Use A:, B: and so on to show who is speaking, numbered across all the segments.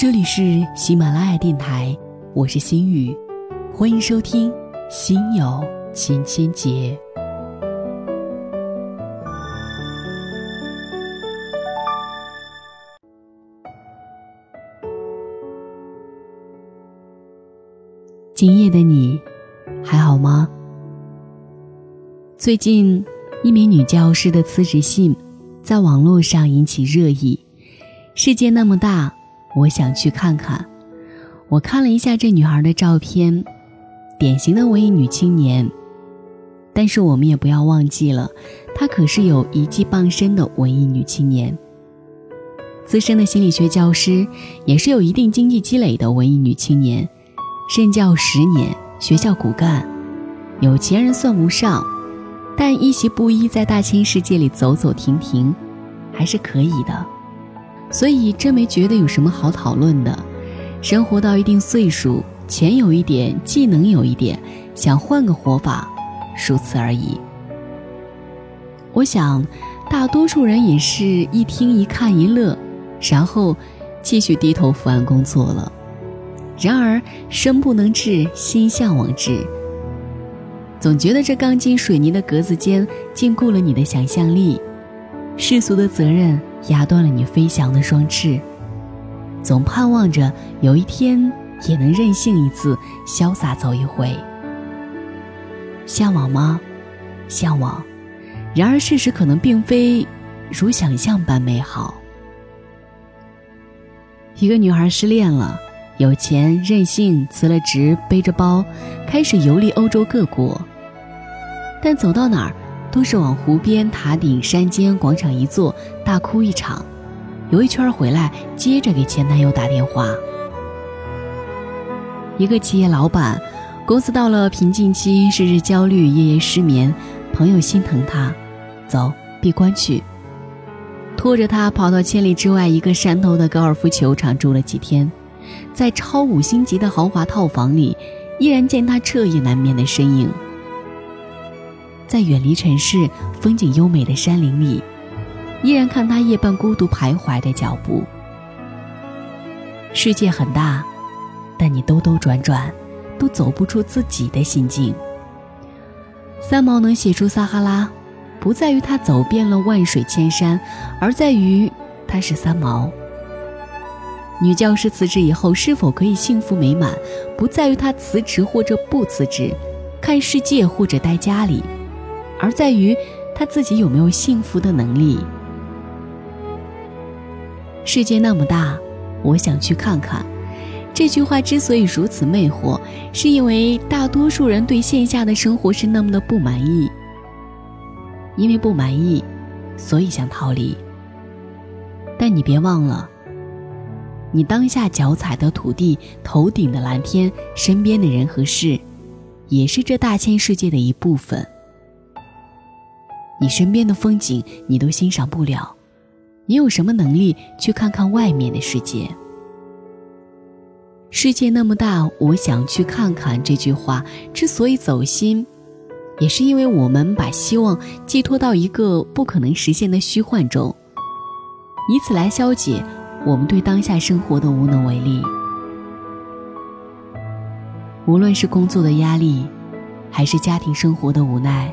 A: 这里是喜马拉雅电台，我是心雨，欢迎收听《心有千千结》。今夜的你还好吗？最近，一名女教师的辞职信在网络上引起热议。世界那么大，我想去看看。我看了一下这女孩的照片，典型的文艺女青年。但是我们也不要忘记了，她可是有一技傍身的文艺女青年。资深的心理学教师，也是有一定经济积累的文艺女青年。任教十年，学校骨干，有钱人算不上，但一席布衣在大千世界里走走停停，还是可以的。所以真没觉得有什么好讨论的。生活到一定岁数，钱有一点，技能有一点，想换个活法，如此而已。我想，大多数人也是一听一看一乐，然后继续低头伏案工作了。然而，身不能至，心向往之。总觉得这钢筋水泥的格子间禁锢了你的想象力，世俗的责任压断了你飞翔的双翅。总盼望着有一天也能任性一次，潇洒走一回。向往吗？向往。然而，事实可能并非如想象般美好。一个女孩失恋了。有钱任性，辞了职，背着包，开始游历欧洲各国。但走到哪儿，都是往湖边、塔顶、山间、广场一坐，大哭一场，游一圈回来，接着给前男友打电话。一个企业老板，公司到了瓶颈期，日日焦虑，夜夜失眠。朋友心疼他，走，闭关去。拖着他跑到千里之外一个山头的高尔夫球场住了几天。在超五星级的豪华套房里，依然见他彻夜难眠的身影。在远离城市、风景优美的山林里，依然看他夜半孤独徘徊的脚步。世界很大，但你兜兜转转，都走不出自己的心境。三毛能写出撒哈拉，不在于他走遍了万水千山，而在于他是三毛。女教师辞职以后是否可以幸福美满，不在于她辞职或者不辞职，看世界或者待家里，而在于他自己有没有幸福的能力。世界那么大，我想去看看。这句话之所以如此魅惑，是因为大多数人对线下的生活是那么的不满意。因为不满意，所以想逃离。但你别忘了。你当下脚踩的土地、头顶的蓝天、身边的人和事，也是这大千世界的一部分。你身边的风景你都欣赏不了，你有什么能力去看看外面的世界？世界那么大，我想去看看。这句话之所以走心，也是因为我们把希望寄托到一个不可能实现的虚幻中，以此来消解。我们对当下生活的无能为力，无论是工作的压力，还是家庭生活的无奈，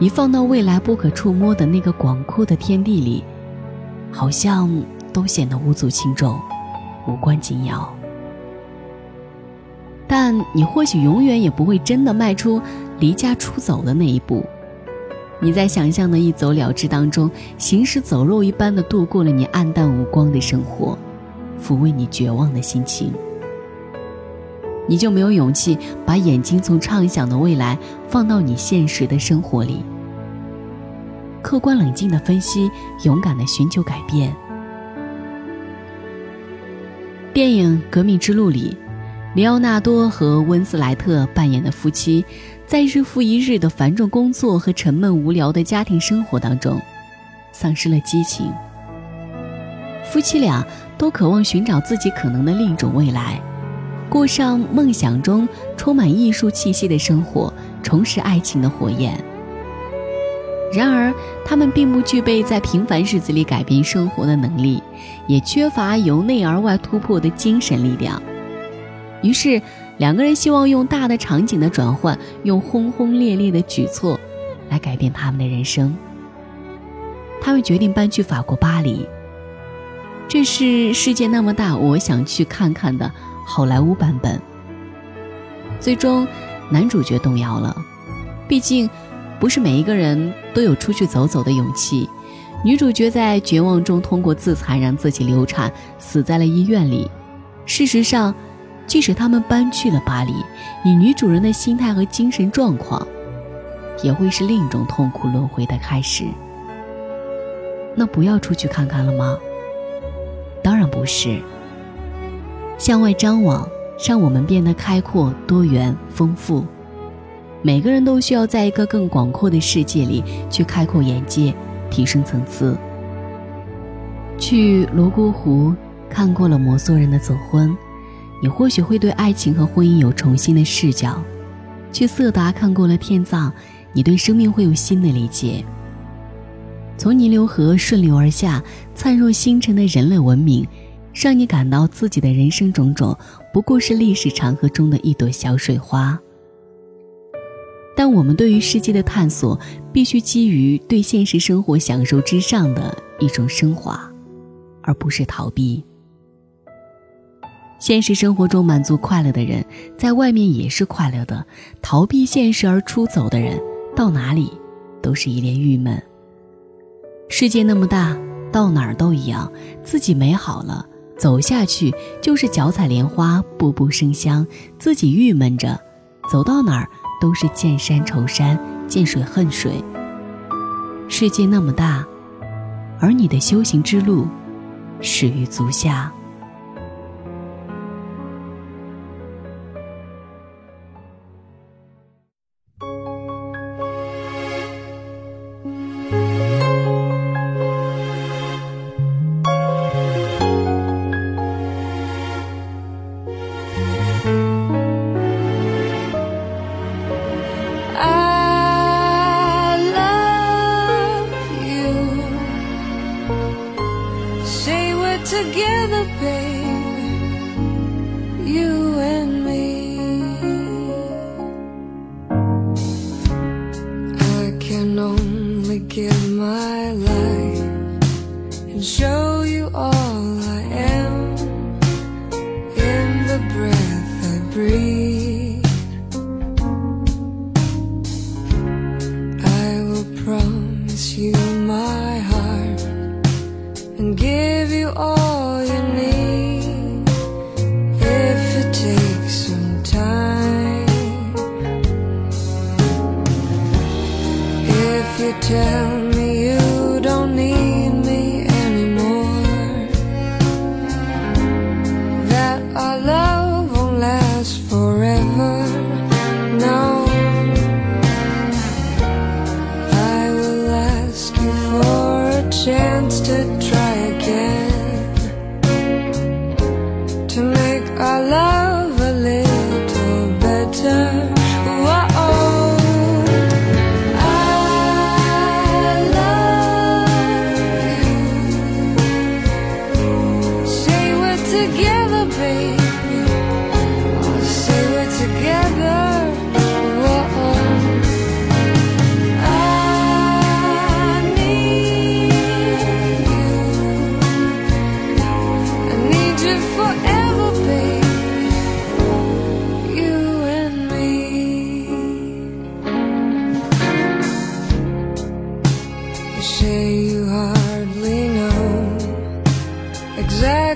A: 一放到未来不可触摸的那个广阔的天地里，好像都显得无足轻重，无关紧要。但你或许永远也不会真的迈出离家出走的那一步。你在想象的一走了之当中，行尸走肉一般的度过了你暗淡无光的生活，抚慰你绝望的心情。你就没有勇气把眼睛从畅想的未来放到你现实的生活里，客观冷静的分析，勇敢的寻求改变。电影《革命之路》里。里奥纳多和温斯莱特扮演的夫妻，在日复一日的繁重工作和沉闷无聊的家庭生活当中，丧失了激情。夫妻俩都渴望寻找自己可能的另一种未来，过上梦想中充满艺术气息的生活，重拾爱情的火焰。然而，他们并不具备在平凡日子里改变生活的能力，也缺乏由内而外突破的精神力量。于是，两个人希望用大的场景的转换，用轰轰烈烈的举措，来改变他们的人生。他们决定搬去法国巴黎。这是世界那么大，我想去看看的好莱坞版本。最终，男主角动摇了，毕竟。不是每一个人都有出去走走的勇气。女主角在绝望中通过自残让自己流产，死在了医院里。事实上，即使他们搬去了巴黎，以女主人的心态和精神状况，也会是另一种痛苦轮回的开始。那不要出去看看了吗？当然不是。向外张望，让我们变得开阔、多元、丰富。每个人都需要在一个更广阔的世界里去开阔眼界，提升层次。去泸沽湖看过了摩梭人的走婚，你或许会对爱情和婚姻有重新的视角；去色达看过了天葬，你对生命会有新的理解。从尼流河顺流而下、灿若星辰的人类文明，让你感到自己的人生种种不过是历史长河中的一朵小水花。但我们对于世界的探索，必须基于对现实生活享受之上的一种升华，而不是逃避。现实生活中满足快乐的人，在外面也是快乐的；逃避现实而出走的人，到哪里都是一脸郁闷。世界那么大，到哪儿都一样。自己美好了，走下去就是脚踩莲花，步步生香；自己郁闷着，走到哪儿。都是见山愁山，见水恨水。世界那么大，而你的修行之路始于足下。
B: can only give my life and show you all say you hardly know exactly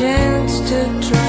B: chance to try.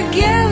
B: forgive